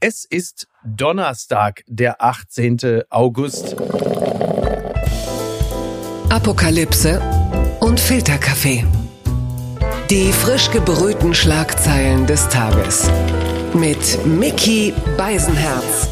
Es ist Donnerstag, der 18. August. Apokalypse und Filterkaffee. Die frisch gebrühten Schlagzeilen des Tages. Mit Mickey Beisenherz.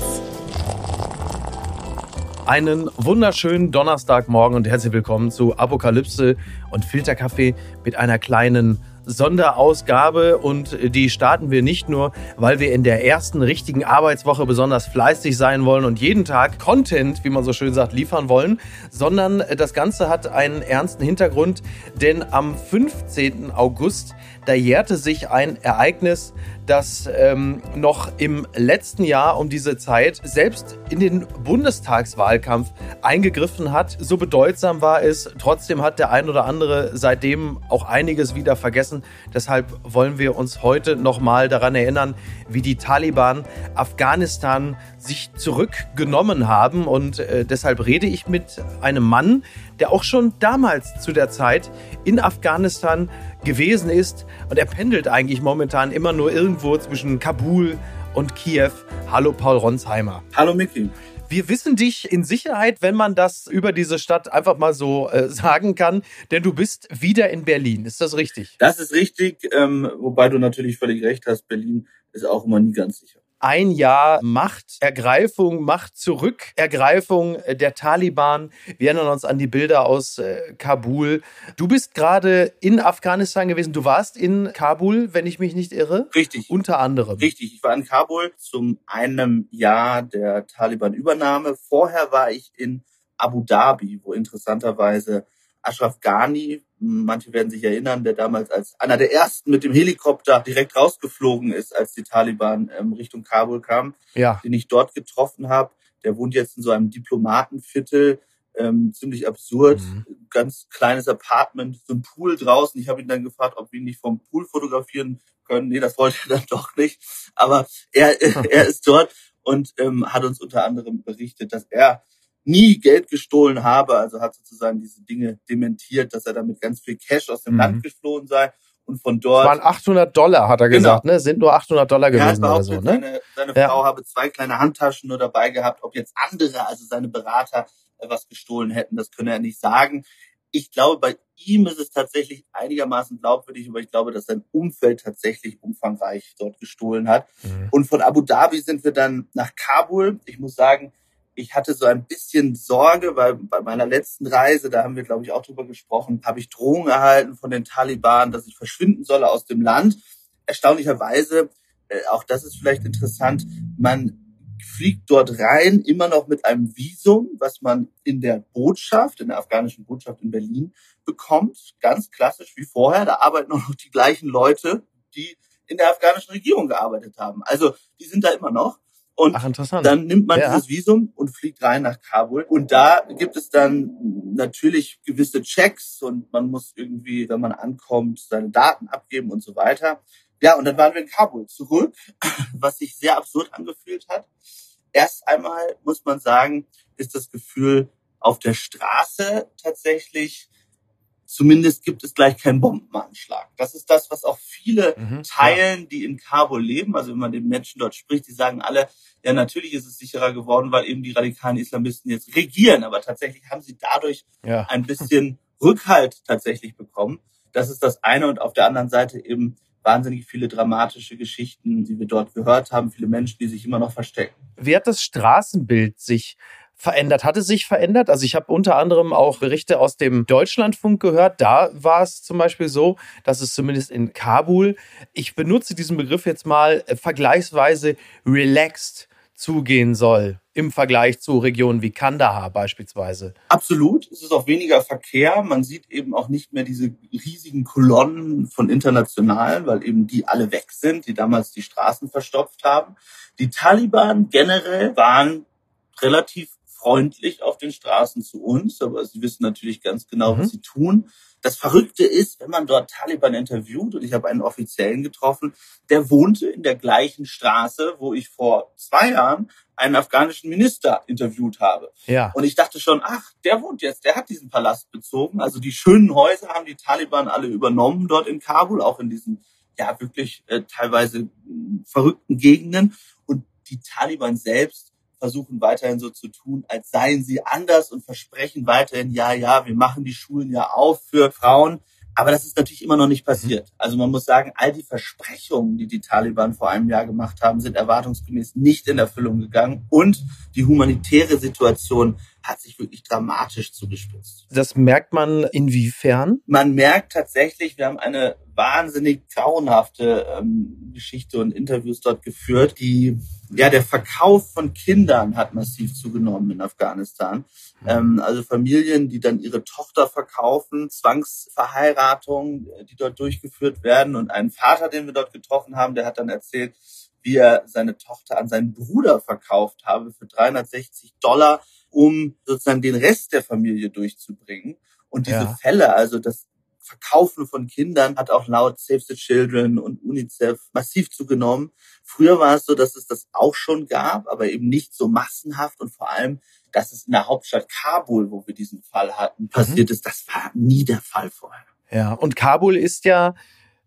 Einen wunderschönen Donnerstagmorgen und herzlich willkommen zu Apokalypse und Filterkaffee mit einer kleinen Sonderausgabe und die starten wir nicht nur, weil wir in der ersten richtigen Arbeitswoche besonders fleißig sein wollen und jeden Tag Content, wie man so schön sagt, liefern wollen, sondern das Ganze hat einen ernsten Hintergrund, denn am 15. August, da jährte sich ein Ereignis, das ähm, noch im letzten Jahr um diese Zeit selbst in den Bundestagswahlkampf eingegriffen hat. So bedeutsam war es. Trotzdem hat der ein oder andere seitdem auch einiges wieder vergessen. Deshalb wollen wir uns heute nochmal daran erinnern, wie die Taliban Afghanistan sich zurückgenommen haben. Und äh, deshalb rede ich mit einem Mann, der auch schon damals zu der Zeit in Afghanistan gewesen ist. Und er pendelt eigentlich momentan immer nur irgendwo zwischen Kabul und Kiew. Hallo Paul Ronsheimer. Hallo Micky. Wir wissen dich in Sicherheit, wenn man das über diese Stadt einfach mal so äh, sagen kann, denn du bist wieder in Berlin. Ist das richtig? Das ist richtig, ähm, wobei du natürlich völlig recht hast. Berlin ist auch immer nie ganz sicher ein Jahr Machtergreifung, Machtzurückergreifung der Taliban. Wir erinnern uns an die Bilder aus äh, Kabul. Du bist gerade in Afghanistan gewesen. Du warst in Kabul, wenn ich mich nicht irre. Richtig. Unter anderem. Richtig. Ich war in Kabul zum einem Jahr der Taliban-Übernahme. Vorher war ich in Abu Dhabi, wo interessanterweise Ashraf Ghani, manche werden sich erinnern, der damals als einer der ersten mit dem Helikopter direkt rausgeflogen ist, als die Taliban ähm, Richtung Kabul kamen, ja. den ich dort getroffen habe. Der wohnt jetzt in so einem Diplomatenviertel, ähm, ziemlich absurd, mhm. ganz kleines Apartment, so ein Pool draußen. Ich habe ihn dann gefragt, ob wir ihn nicht vom Pool fotografieren können. Nee, das wollte er dann doch nicht. Aber er, er ist dort und ähm, hat uns unter anderem berichtet, dass er nie Geld gestohlen habe, also hat sozusagen diese Dinge dementiert, dass er damit ganz viel Cash aus dem mhm. Land geflohen sei und von dort. Es waren 800 Dollar, hat er genau. gesagt, ne? Sind nur 800 Dollar gewesen oder so, ne? Seine, seine ja. Frau habe zwei kleine Handtaschen nur dabei gehabt. Ob jetzt andere, also seine Berater, äh, was gestohlen hätten, das könne er nicht sagen. Ich glaube, bei ihm ist es tatsächlich einigermaßen glaubwürdig, aber ich glaube, dass sein Umfeld tatsächlich umfangreich dort gestohlen hat. Mhm. Und von Abu Dhabi sind wir dann nach Kabul. Ich muss sagen, ich hatte so ein bisschen Sorge, weil bei meiner letzten Reise, da haben wir, glaube ich, auch drüber gesprochen, habe ich Drohungen erhalten von den Taliban, dass ich verschwinden solle aus dem Land. Erstaunlicherweise, äh, auch das ist vielleicht interessant, man fliegt dort rein, immer noch mit einem Visum, was man in der Botschaft, in der afghanischen Botschaft in Berlin bekommt. Ganz klassisch wie vorher. Da arbeiten auch noch die gleichen Leute, die in der afghanischen Regierung gearbeitet haben. Also die sind da immer noch. Und Ach, dann nimmt man ja. dieses Visum und fliegt rein nach Kabul. Und da gibt es dann natürlich gewisse Checks und man muss irgendwie, wenn man ankommt, seine Daten abgeben und so weiter. Ja, und dann waren wir in Kabul zurück, was sich sehr absurd angefühlt hat. Erst einmal muss man sagen, ist das Gefühl auf der Straße tatsächlich Zumindest gibt es gleich keinen Bombenanschlag. Das ist das, was auch viele mhm, teilen, ja. die in Kabul leben. Also wenn man den Menschen dort spricht, die sagen alle, ja, natürlich ist es sicherer geworden, weil eben die radikalen Islamisten jetzt regieren. Aber tatsächlich haben sie dadurch ja. ein bisschen Rückhalt tatsächlich bekommen. Das ist das eine. Und auf der anderen Seite eben wahnsinnig viele dramatische Geschichten, die wir dort gehört haben, viele Menschen, die sich immer noch verstecken. Wie hat das Straßenbild sich verändert? Hat es sich verändert? Also ich habe unter anderem auch Berichte aus dem Deutschlandfunk gehört. Da war es zum Beispiel so, dass es zumindest in Kabul, ich benutze diesen Begriff jetzt mal äh, vergleichsweise relaxed zugehen soll im Vergleich zu Regionen wie Kandahar beispielsweise. Absolut. Es ist auch weniger Verkehr. Man sieht eben auch nicht mehr diese riesigen Kolonnen von Internationalen, weil eben die alle weg sind, die damals die Straßen verstopft haben. Die Taliban generell waren relativ freundlich auf den Straßen zu uns, aber sie wissen natürlich ganz genau, mhm. was sie tun. Das Verrückte ist, wenn man dort Taliban interviewt, und ich habe einen Offiziellen getroffen, der wohnte in der gleichen Straße, wo ich vor zwei Jahren einen afghanischen Minister interviewt habe. Ja. Und ich dachte schon, ach, der wohnt jetzt, der hat diesen Palast bezogen. Also die schönen Häuser haben die Taliban alle übernommen dort in Kabul, auch in diesen ja wirklich äh, teilweise äh, verrückten Gegenden Die Taliban selbst versuchen weiterhin so zu tun, als seien sie anders und versprechen weiterhin, ja, ja, wir machen die Schulen ja auf für Frauen. Aber das ist natürlich immer noch nicht passiert. Also man muss sagen, all die Versprechungen, die die Taliban vor einem Jahr gemacht haben, sind erwartungsgemäß nicht in Erfüllung gegangen. Und die humanitäre Situation hat sich wirklich dramatisch zugespitzt. Das merkt man inwiefern? Man merkt tatsächlich, wir haben eine wahnsinnig grauenhafte ähm, Geschichte und Interviews dort geführt. Die, ja, der Verkauf von Kindern hat massiv zugenommen in Afghanistan. Mhm. Ähm, also Familien, die dann ihre Tochter verkaufen, Zwangsverheiratungen, äh, die dort durchgeführt werden. Und einen Vater, den wir dort getroffen haben, der hat dann erzählt, wie er seine Tochter an seinen Bruder verkauft habe für 360 Dollar, um sozusagen den Rest der Familie durchzubringen. Und diese ja. Fälle, also das Verkaufen von Kindern hat auch laut Save the Children und UNICEF massiv zugenommen. Früher war es so, dass es das auch schon gab, aber eben nicht so massenhaft und vor allem, dass es in der Hauptstadt Kabul, wo wir diesen Fall hatten, mhm. passiert ist. Das war nie der Fall vorher. Ja, und Kabul ist ja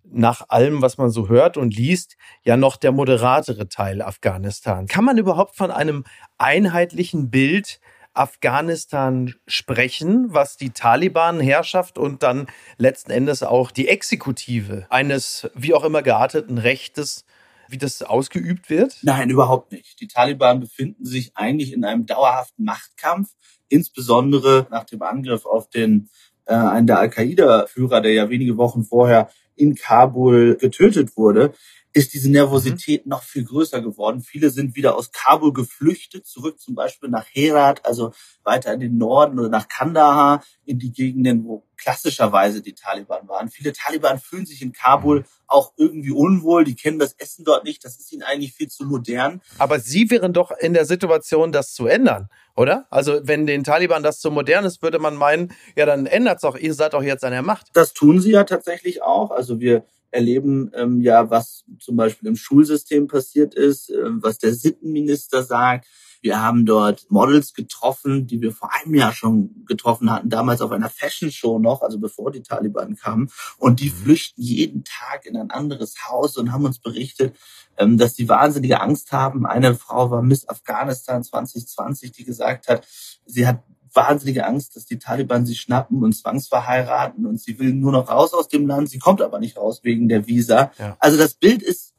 nach allem, was man so hört und liest, ja noch der moderatere Teil Afghanistan. Kann man überhaupt von einem einheitlichen Bild Afghanistan sprechen, was die Taliban-Herrschaft und dann letzten Endes auch die Exekutive eines wie auch immer gearteten Rechtes wie das ausgeübt wird? Nein, überhaupt nicht. Die Taliban befinden sich eigentlich in einem dauerhaften Machtkampf, insbesondere nach dem Angriff auf den äh, einen der Al-Qaida-Führer, der ja wenige Wochen vorher in Kabul getötet wurde ist diese Nervosität mhm. noch viel größer geworden. Viele sind wieder aus Kabul geflüchtet, zurück zum Beispiel nach Herat, also weiter in den Norden oder nach Kandahar, in die Gegenden, wo klassischerweise die Taliban waren. Viele Taliban fühlen sich in Kabul mhm. auch irgendwie unwohl, die kennen das Essen dort nicht, das ist ihnen eigentlich viel zu modern. Aber sie wären doch in der Situation, das zu ändern, oder? Also wenn den Taliban das zu modern ist, würde man meinen, ja dann ändert's doch, ihr seid doch jetzt an der Macht. Das tun sie ja tatsächlich auch. Also wir erleben ähm, ja, was zum Beispiel im Schulsystem passiert ist, äh, was der Sittenminister sagt. Wir haben dort Models getroffen, die wir vor einem Jahr schon getroffen hatten, damals auf einer Fashion Show noch, also bevor die Taliban kamen. Und die mhm. flüchten jeden Tag in ein anderes Haus und haben uns berichtet, ähm, dass sie wahnsinnige Angst haben. Eine Frau war Miss Afghanistan 2020, die gesagt hat, sie hat wahnsinnige Angst, dass die Taliban sie schnappen und zwangsverheiraten und sie will nur noch raus aus dem Land. Sie kommt aber nicht raus wegen der Visa. Ja. Also das Bild ist,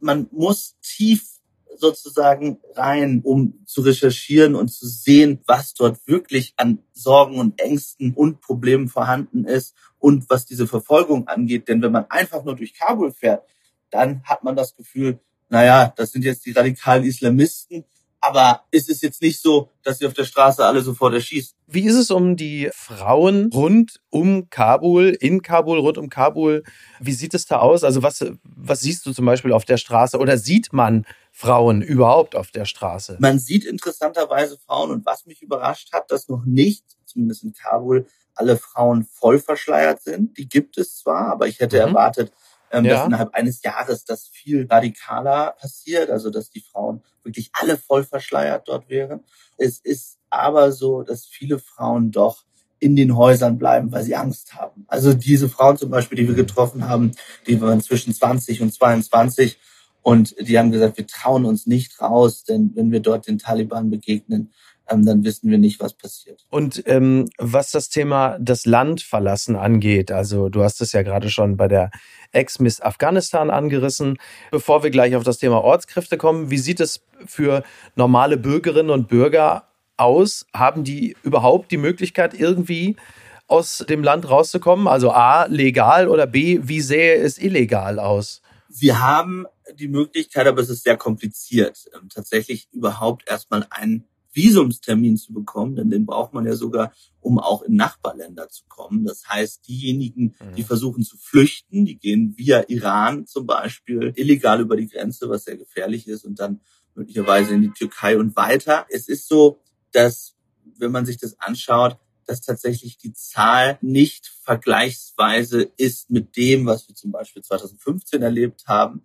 man muss tief sozusagen rein, um zu recherchieren und zu sehen, was dort wirklich an Sorgen und Ängsten und Problemen vorhanden ist und was diese Verfolgung angeht. Denn wenn man einfach nur durch Kabul fährt, dann hat man das Gefühl, naja, das sind jetzt die radikalen Islamisten, aber es ist jetzt nicht so, dass sie auf der Straße alle sofort erschießen. Wie ist es um die Frauen rund um Kabul, in Kabul, rund um Kabul? Wie sieht es da aus? Also was, was siehst du zum Beispiel auf der Straße oder sieht man Frauen überhaupt auf der Straße? Man sieht interessanterweise Frauen und was mich überrascht hat, dass noch nicht, zumindest in Kabul, alle Frauen voll verschleiert sind. Die gibt es zwar, aber ich hätte mhm. erwartet, ähm, ja. dass innerhalb eines Jahres das viel radikaler passiert, also dass die Frauen wirklich alle voll verschleiert dort wären. Es ist aber so, dass viele Frauen doch in den Häusern bleiben, weil sie Angst haben. Also diese Frauen zum Beispiel, die wir getroffen haben, die waren zwischen 20 und 22 und die haben gesagt, wir trauen uns nicht raus, denn wenn wir dort den Taliban begegnen, dann wissen wir nicht, was passiert. Und ähm, was das Thema das Land verlassen angeht, also du hast es ja gerade schon bei der Ex-Miss Afghanistan angerissen. Bevor wir gleich auf das Thema Ortskräfte kommen, wie sieht es für normale Bürgerinnen und Bürger aus? Haben die überhaupt die Möglichkeit, irgendwie aus dem Land rauszukommen? Also A, legal oder B, wie sähe es illegal aus? Wir haben die Möglichkeit, aber es ist sehr kompliziert, ähm, tatsächlich überhaupt erstmal einen Visumstermin zu bekommen, denn den braucht man ja sogar, um auch in Nachbarländer zu kommen. Das heißt, diejenigen, die mhm. versuchen zu flüchten, die gehen via Iran zum Beispiel illegal über die Grenze, was sehr gefährlich ist, und dann möglicherweise in die Türkei und weiter. Es ist so, dass, wenn man sich das anschaut, dass tatsächlich die Zahl nicht vergleichsweise ist mit dem, was wir zum Beispiel 2015 erlebt haben.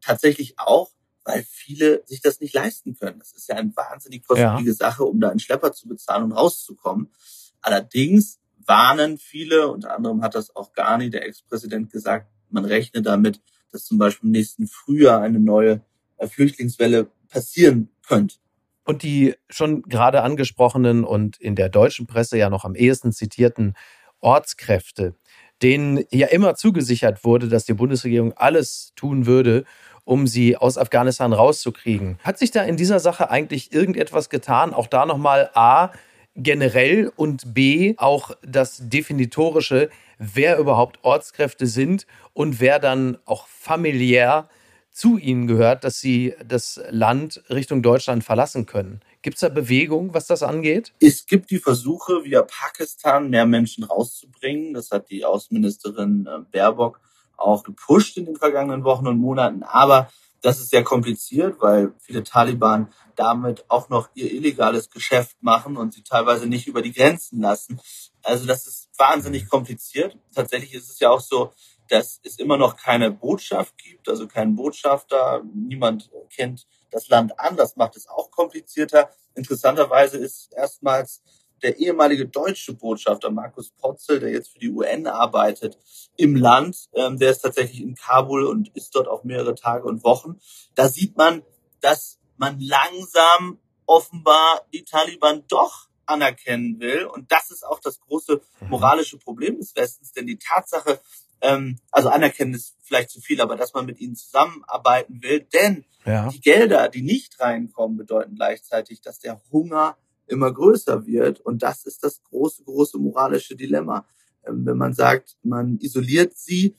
Tatsächlich auch weil viele sich das nicht leisten können. Das ist ja eine wahnsinnig kostspielige ja. Sache, um da einen Schlepper zu bezahlen und rauszukommen. Allerdings warnen viele, unter anderem hat das auch Ghani, der Ex-Präsident, gesagt, man rechne damit, dass zum Beispiel im nächsten Frühjahr eine neue äh, Flüchtlingswelle passieren könnte. Und die schon gerade angesprochenen und in der deutschen Presse ja noch am ehesten zitierten Ortskräfte, denen ja immer zugesichert wurde, dass die Bundesregierung alles tun würde, um sie aus Afghanistan rauszukriegen. Hat sich da in dieser Sache eigentlich irgendetwas getan? Auch da nochmal A, generell und B, auch das Definitorische, wer überhaupt Ortskräfte sind und wer dann auch familiär zu ihnen gehört, dass sie das Land Richtung Deutschland verlassen können. Gibt es da Bewegung, was das angeht? Es gibt die Versuche, via Pakistan mehr Menschen rauszubringen. Das hat die Außenministerin äh, Baerbock auch gepusht in den vergangenen Wochen und Monaten. Aber das ist sehr kompliziert, weil viele Taliban damit auch noch ihr illegales Geschäft machen und sie teilweise nicht über die Grenzen lassen. Also das ist wahnsinnig kompliziert. Tatsächlich ist es ja auch so, dass es immer noch keine Botschaft gibt, also keinen Botschafter. Niemand kennt das Land an. Das macht es auch komplizierter. Interessanterweise ist erstmals der ehemalige deutsche Botschafter Markus Potzel, der jetzt für die UN arbeitet, im Land. Ähm, der ist tatsächlich in Kabul und ist dort auch mehrere Tage und Wochen. Da sieht man, dass man langsam offenbar die Taliban doch anerkennen will. Und das ist auch das große mhm. moralische Problem des Westens, denn die Tatsache, ähm, also anerkennen ist vielleicht zu viel, aber dass man mit ihnen zusammenarbeiten will, denn ja. die Gelder, die nicht reinkommen, bedeuten gleichzeitig, dass der Hunger immer größer wird. Und das ist das große, große moralische Dilemma. Ähm, wenn man sagt, man isoliert sie,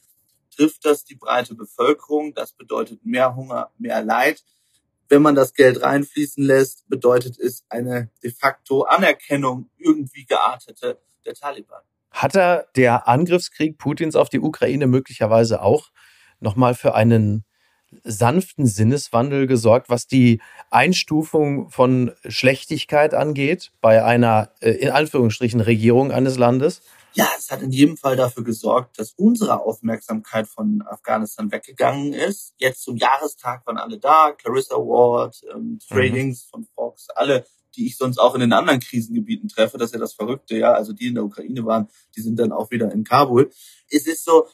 trifft das die breite Bevölkerung. Das bedeutet mehr Hunger, mehr Leid. Wenn man das Geld reinfließen lässt, bedeutet es eine de facto Anerkennung irgendwie geartete der Taliban. Hat er der Angriffskrieg Putins auf die Ukraine möglicherweise auch nochmal für einen sanften Sinneswandel gesorgt, was die Einstufung von Schlechtigkeit angeht bei einer, äh, in Anführungsstrichen, Regierung eines Landes? Ja, es hat in jedem Fall dafür gesorgt, dass unsere Aufmerksamkeit von Afghanistan weggegangen ist. Jetzt zum Jahrestag waren alle da, Clarissa Ward, ähm, Tradings mhm. von Fox, alle, die ich sonst auch in den anderen Krisengebieten treffe. Das ist ja das Verrückte, ja. Also die in der Ukraine waren, die sind dann auch wieder in Kabul. Es ist so,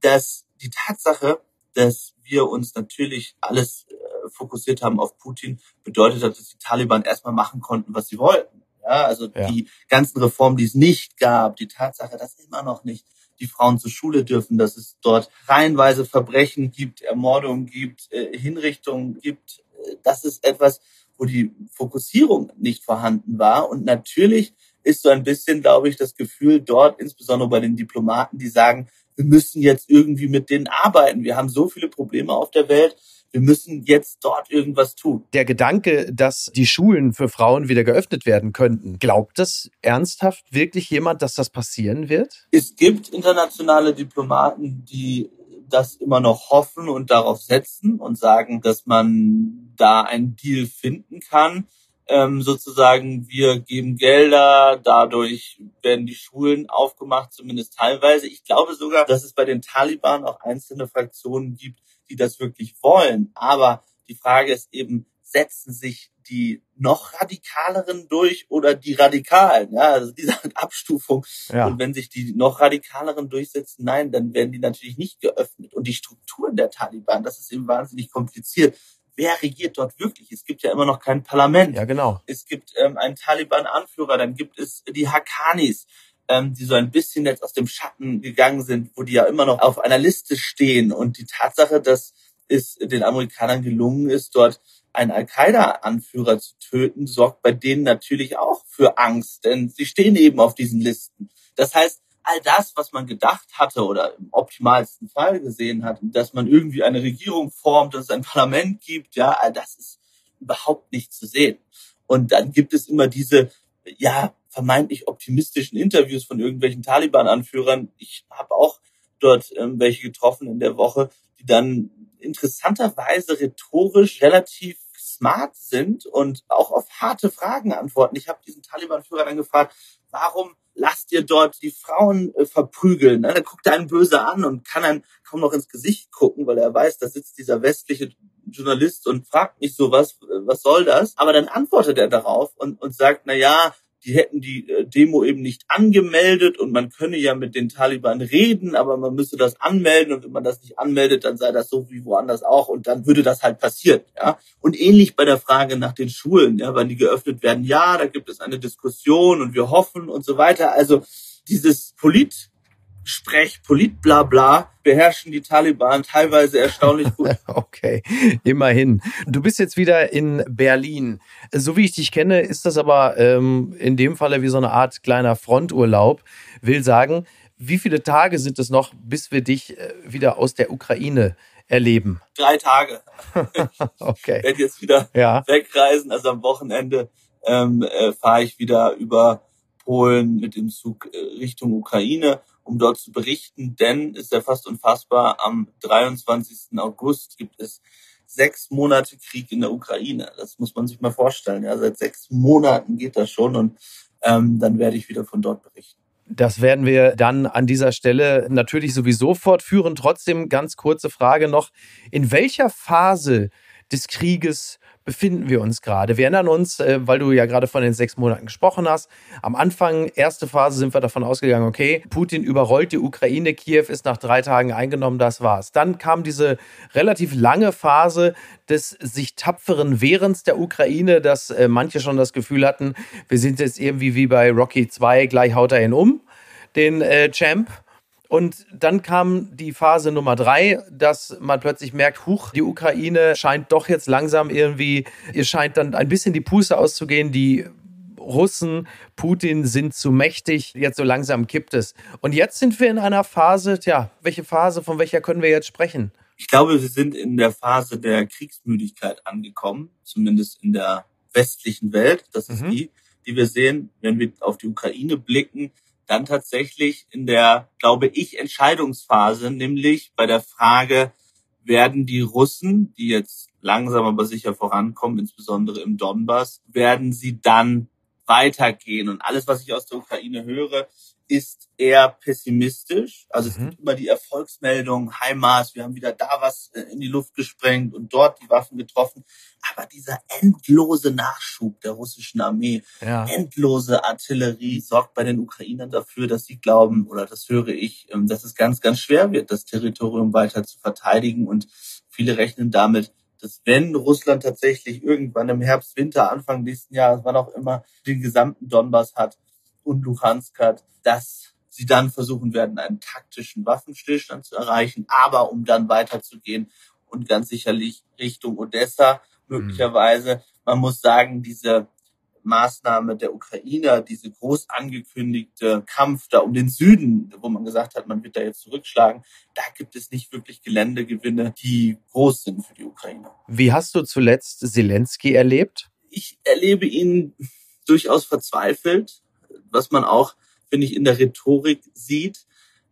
dass die Tatsache, dass wir uns natürlich alles äh, fokussiert haben auf Putin, bedeutet hat, dass die Taliban erstmal machen konnten, was sie wollten. Ja, also ja. die ganzen Reformen, die es nicht gab, die Tatsache, dass immer noch nicht die Frauen zur Schule dürfen, dass es dort reihenweise Verbrechen gibt, Ermordungen gibt, äh, Hinrichtungen gibt, äh, das ist etwas, wo die Fokussierung nicht vorhanden war. Und natürlich ist so ein bisschen, glaube ich, das Gefühl dort, insbesondere bei den Diplomaten, die sagen, wir müssen jetzt irgendwie mit denen arbeiten. Wir haben so viele Probleme auf der Welt. Wir müssen jetzt dort irgendwas tun. Der Gedanke, dass die Schulen für Frauen wieder geöffnet werden könnten, glaubt das ernsthaft wirklich jemand, dass das passieren wird? Es gibt internationale Diplomaten, die das immer noch hoffen und darauf setzen und sagen, dass man da einen Deal finden kann ähm, sozusagen, wir geben Gelder, dadurch werden die Schulen aufgemacht, zumindest teilweise. Ich glaube sogar, dass es bei den Taliban auch einzelne Fraktionen gibt, die das wirklich wollen. Aber die Frage ist eben, setzen sich die noch radikaleren durch oder die radikalen, ja, also diese Abstufung. Ja. Und wenn sich die noch radikaleren durchsetzen, nein, dann werden die natürlich nicht geöffnet. Und die Strukturen der Taliban, das ist eben wahnsinnig kompliziert wer regiert dort wirklich? Es gibt ja immer noch kein Parlament. Ja, genau. Es gibt ähm, einen Taliban-Anführer, dann gibt es die Hakanis, ähm, die so ein bisschen jetzt aus dem Schatten gegangen sind, wo die ja immer noch auf einer Liste stehen. Und die Tatsache, dass es den Amerikanern gelungen ist, dort einen Al-Qaida-Anführer zu töten, sorgt bei denen natürlich auch für Angst, denn sie stehen eben auf diesen Listen. Das heißt, all das, was man gedacht hatte oder im optimalsten Fall gesehen hat, dass man irgendwie eine Regierung formt, dass es ein Parlament gibt, ja, all das ist überhaupt nicht zu sehen. Und dann gibt es immer diese, ja, vermeintlich optimistischen Interviews von irgendwelchen Taliban-Anführern. Ich habe auch dort ähm, welche getroffen in der Woche, die dann interessanterweise rhetorisch relativ smart sind und auch auf harte Fragen antworten. Ich habe diesen Taliban-Führer dann gefragt, warum lasst ihr dort die Frauen äh, verprügeln. Ne? Dann guckt er einen böse an und kann dann kaum noch ins Gesicht gucken, weil er weiß, da sitzt dieser westliche Journalist und fragt mich so, was, was soll das? Aber dann antwortet er darauf und, und sagt, na ja, die hätten die äh, Demo eben nicht angemeldet und man könne ja mit den Taliban reden, aber man müsste das anmelden und wenn man das nicht anmeldet, dann sei das so wie woanders auch und dann würde das halt passieren, ja. Und ähnlich bei der Frage nach den Schulen, ja, wann die geöffnet werden, ja, da gibt es eine Diskussion und wir hoffen und so weiter. Also dieses Polit Sprech, Politblabla beherrschen die Taliban teilweise erstaunlich gut. okay, immerhin. Du bist jetzt wieder in Berlin. So wie ich dich kenne, ist das aber ähm, in dem Falle wie so eine Art kleiner Fronturlaub. Will sagen, wie viele Tage sind es noch, bis wir dich äh, wieder aus der Ukraine erleben? Drei Tage. okay. Ich werde jetzt wieder ja. wegreisen. Also am Wochenende ähm, äh, fahre ich wieder über Polen mit dem Zug äh, Richtung Ukraine um dort zu berichten, denn ist ja fast unfassbar, am 23. August gibt es sechs Monate Krieg in der Ukraine. Das muss man sich mal vorstellen. Ja, seit sechs Monaten geht das schon und ähm, dann werde ich wieder von dort berichten. Das werden wir dann an dieser Stelle natürlich sowieso fortführen. Trotzdem ganz kurze Frage noch. In welcher Phase des Krieges befinden wir uns gerade? Wir erinnern uns, äh, weil du ja gerade von den sechs Monaten gesprochen hast. Am Anfang, erste Phase, sind wir davon ausgegangen, okay, Putin überrollt die Ukraine, Kiew ist nach drei Tagen eingenommen, das war's. Dann kam diese relativ lange Phase des sich tapferen Wehrens der Ukraine, dass äh, manche schon das Gefühl hatten, wir sind jetzt irgendwie wie bei Rocky 2, gleich haut er ihn um, den äh, Champ. Und dann kam die Phase Nummer drei, dass man plötzlich merkt, huch, die Ukraine scheint doch jetzt langsam irgendwie, ihr scheint dann ein bisschen die Puste auszugehen, die Russen, Putin sind zu mächtig, jetzt so langsam kippt es. Und jetzt sind wir in einer Phase, tja, welche Phase, von welcher können wir jetzt sprechen? Ich glaube, wir sind in der Phase der Kriegsmüdigkeit angekommen, zumindest in der westlichen Welt. Das ist mhm. die, die wir sehen, wenn wir auf die Ukraine blicken dann tatsächlich in der, glaube ich, Entscheidungsphase, nämlich bei der Frage, werden die Russen, die jetzt langsam aber sicher vorankommen, insbesondere im Donbass, werden sie dann weitergehen? Und alles, was ich aus der Ukraine höre, ist eher pessimistisch. Also es mhm. gibt immer die Erfolgsmeldung, HIMARS, wir haben wieder da was äh, in die Luft gesprengt und dort die Waffen getroffen. Aber dieser endlose Nachschub der russischen Armee, ja. endlose Artillerie sorgt bei den Ukrainern dafür, dass sie glauben, oder das höre ich, ähm, dass es ganz, ganz schwer wird, das Territorium weiter zu verteidigen. Und viele rechnen damit, dass wenn Russland tatsächlich irgendwann im Herbst, Winter, Anfang nächsten Jahres, wann auch immer, den gesamten Donbass hat und Luhansk hat, dass sie dann versuchen werden, einen taktischen Waffenstillstand zu erreichen, aber um dann weiterzugehen und ganz sicherlich Richtung Odessa möglicherweise. Man muss sagen, diese Maßnahme der Ukrainer, diese groß angekündigte Kampf da um den Süden, wo man gesagt hat, man wird da jetzt zurückschlagen, da gibt es nicht wirklich Geländegewinne, die groß sind für die Ukraine. Wie hast du zuletzt Zelensky erlebt? Ich erlebe ihn durchaus verzweifelt, was man auch finde ich, in der Rhetorik sieht.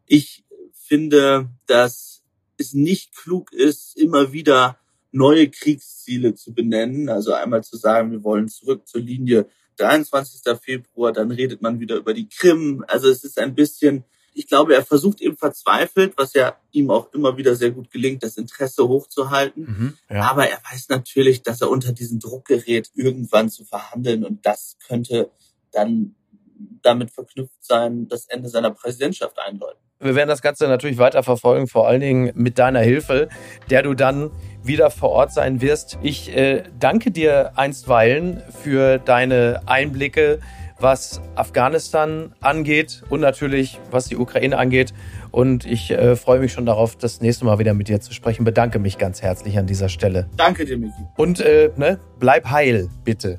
Ich finde, dass es nicht klug ist, immer wieder neue Kriegsziele zu benennen. Also einmal zu sagen, wir wollen zurück zur Linie 23. Februar, dann redet man wieder über die Krim. Also es ist ein bisschen, ich glaube, er versucht eben verzweifelt, was ja ihm auch immer wieder sehr gut gelingt, das Interesse hochzuhalten. Mhm, ja. Aber er weiß natürlich, dass er unter diesen Druck gerät, irgendwann zu verhandeln und das könnte dann damit verknüpft sein, das Ende seiner Präsidentschaft einläuten. Wir werden das Ganze natürlich weiter verfolgen, vor allen Dingen mit deiner Hilfe, der du dann wieder vor Ort sein wirst. Ich äh, danke dir einstweilen für deine Einblicke, was Afghanistan angeht und natürlich was die Ukraine angeht. Und ich äh, freue mich schon darauf, das nächste Mal wieder mit dir zu sprechen. Bedanke mich ganz herzlich an dieser Stelle. Danke dir, Miki. Und äh, ne, bleib heil, bitte.